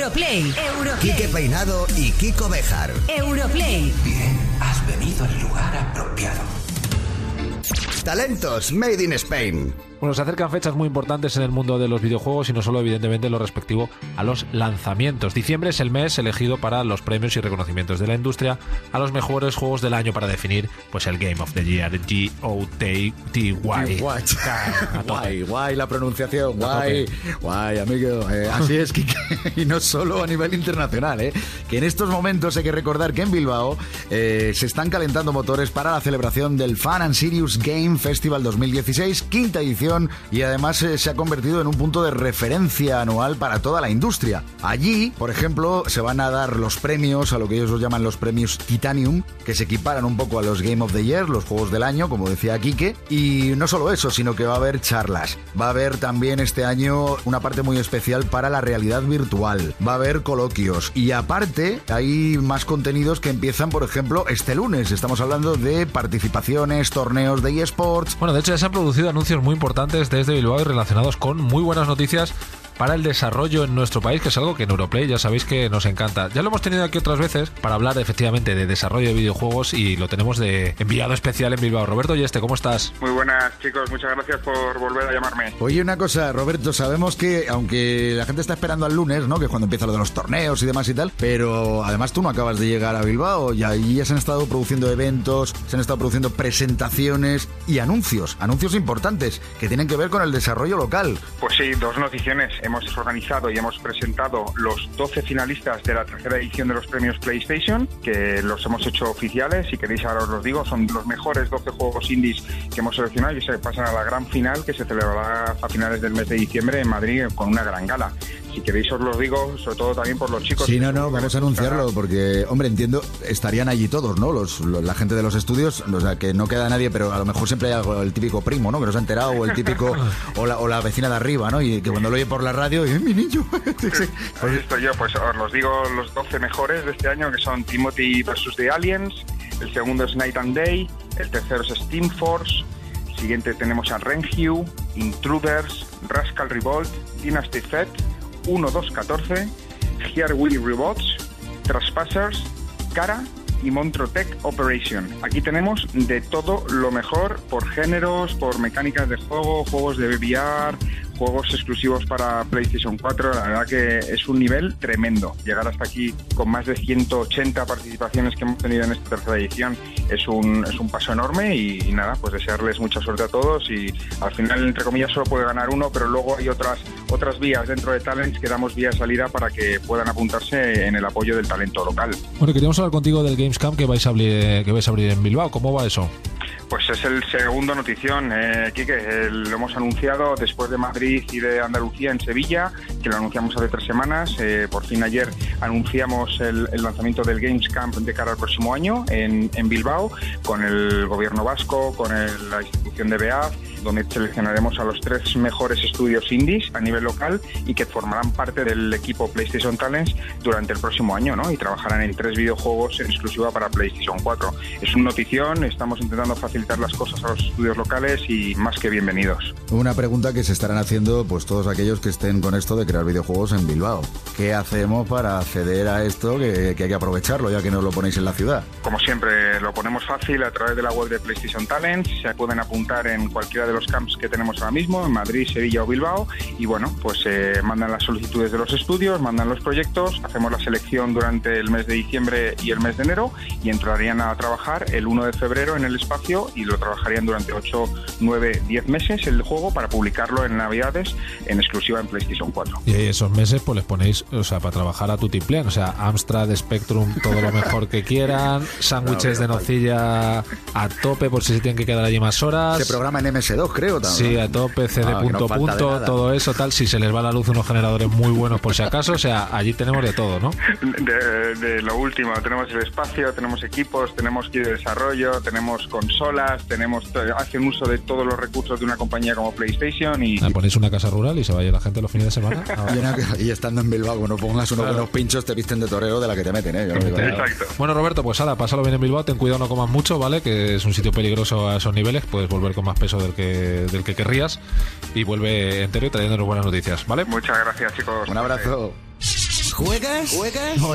Europlay. Europlay. Quique Peinado y Kiko Bejar. Europlay. Bien, has venido al lugar apropiado. Talentos Made in Spain. Bueno, se acercan fechas muy importantes en el mundo de los videojuegos y no solo evidentemente lo respectivo a los lanzamientos. Diciembre es el mes elegido para los premios y reconocimientos de la industria a los mejores juegos del año para definir pues el Game of the Year, G-O-T-Y. Guay, guay la pronunciación, guay, guay, amigo. Eh, así es, Kike. y no solo a nivel internacional, ¿eh? que en estos momentos hay que recordar que en Bilbao eh, se están calentando motores para la celebración del Fun and Serious Game Festival 2016, quinta edición y además eh, se ha convertido en un punto de referencia anual para toda la industria. Allí, por ejemplo, se van a dar los premios, a lo que ellos llaman los premios Titanium, que se equiparan un poco a los Game of the Year, los juegos del año, como decía Quique. Y no solo eso, sino que va a haber charlas. Va a haber también este año una parte muy especial para la realidad virtual. Va a haber coloquios. Y aparte, hay más contenidos que empiezan, por ejemplo, este lunes. Estamos hablando de participaciones, torneos de eSports. Bueno, de hecho ya se han producido anuncios muy importantes desde Bilbao y relacionados con muy buenas noticias para el desarrollo en nuestro país, que es algo que en Europlay ya sabéis que nos encanta. Ya lo hemos tenido aquí otras veces para hablar efectivamente de desarrollo de videojuegos y lo tenemos de enviado especial en Bilbao. Roberto y este, ¿cómo estás? Muy buenas chicos, muchas gracias por volver a llamarme. Oye, una cosa, Roberto, sabemos que aunque la gente está esperando al lunes, ¿no? Que es cuando empieza lo de los torneos y demás y tal, pero además tú no acabas de llegar a Bilbao y ahí ya se han estado produciendo eventos, se han estado produciendo presentaciones y anuncios, anuncios importantes que tienen que ver con el desarrollo local. Pues sí, dos noticiones hemos organizado y hemos presentado los 12 finalistas de la tercera edición de los premios PlayStation, que los hemos hecho oficiales. Si queréis, ahora os los digo, son los mejores 12 juegos indies que hemos seleccionado y se pasan a la gran final que se celebrará a finales del mes de diciembre en Madrid con una gran gala si queréis os lo digo, sobre todo también por los chicos. Sí, no, no, vamos a anunciarlo porque, hombre, entiendo, estarían allí todos, ¿no? Los, la gente de los estudios, o sea, que no queda nadie, pero a lo mejor siempre hay algo, el típico primo, ¿no? Que no se ha enterado, o el típico, o la, o la vecina de arriba, ¿no? Y que cuando lo oye por la radio, ¡eh, mi niño! sí, Pues estoy yo, pues os los digo los 12 mejores de este año, que son Timothy vs. The Aliens, el segundo es Night and Day, el tercero es Steam Force, siguiente tenemos a Renhue, Intruders, Rascal Revolt, Dynasty Fed, 1214, Here We Robots, Traspassers, Cara y Montrotech Operation. Aquí tenemos de todo lo mejor por géneros, por mecánicas de juego, juegos de VR, juegos exclusivos para PlayStation 4, la verdad que es un nivel tremendo. Llegar hasta aquí con más de 180 participaciones que hemos tenido en esta tercera edición es un, es un paso enorme y, nada, pues desearles mucha suerte a todos y al final, entre comillas, solo puede ganar uno, pero luego hay otras, otras vías dentro de Talents que damos vía salida para que puedan apuntarse en el apoyo del talento local. Bueno, queríamos hablar contigo del Gamescom que vais a abrir, que vais a abrir en Bilbao. ¿Cómo va eso? Pues es el segundo notición, eh, lo hemos anunciado después de Madrid y de Andalucía en Sevilla, que lo anunciamos hace tres semanas. Eh, por fin ayer anunciamos el, lanzamiento del Games Camp de cara al próximo año en, Bilbao, con el gobierno vasco, con la institución de BEAF donde seleccionaremos a los tres mejores estudios indies a nivel local y que formarán parte del equipo PlayStation Talents durante el próximo año, ¿no? Y trabajarán en tres videojuegos en exclusiva para PlayStation 4. Es una notición, estamos intentando facilitar las cosas a los estudios locales y más que bienvenidos. Una pregunta que se estarán haciendo pues todos aquellos que estén con esto de crear videojuegos en Bilbao. ¿Qué hacemos para acceder a esto que, que hay que aprovecharlo ya que no lo ponéis en la ciudad? Como siempre, lo ponemos fácil a través de la web de PlayStation Talents. Se pueden apuntar en cualquiera de los camps que tenemos ahora mismo, en Madrid, Sevilla o Bilbao. Y bueno, pues eh, mandan las solicitudes de los estudios, mandan los proyectos, hacemos la selección durante el mes de diciembre y el mes de enero y entrarían a trabajar el 1 de febrero en el espacio y lo trabajarían durante 8, 9, 10 meses el juego para publicarlo en Navidades en exclusiva en PlayStation 4. Y esos meses pues les ponéis, o sea, para trabajar a tu tiplean, o sea, Amstrad, Spectrum, todo lo mejor que quieran, sándwiches de nocilla a tope por si se tienen que quedar allí más horas. Se programa en MS2, creo Sí, a tope, CD ah, punto punto, todo eso, tal. Si se les va la luz, unos generadores muy buenos por si acaso. O sea, allí tenemos de todo, ¿no? De, lo último, tenemos el espacio, tenemos equipos, tenemos kit de desarrollo, tenemos consolas, tenemos hacen uso de todos los recursos de una compañía como PlayStation y... Ah, ponéis una casa rural y se vaya la gente los fines de semana. y, estando en Bilbao, no pongas unos buenos pinchos, te visten de toreo de la que te meten, ¿eh? Exacto. Bueno, Roberto, pues ahora, pásalo bien en Bilbao, ten cuidado, no comas mucho, ¿vale? Que es un sitio peligroso a esos niveles, puedes volver con más peso del que, del que querrías y vuelve entero y trayéndonos buenas noticias, ¿vale? Muchas gracias, chicos. Un abrazo. ¿Juegas? ¿Juegas? ¿O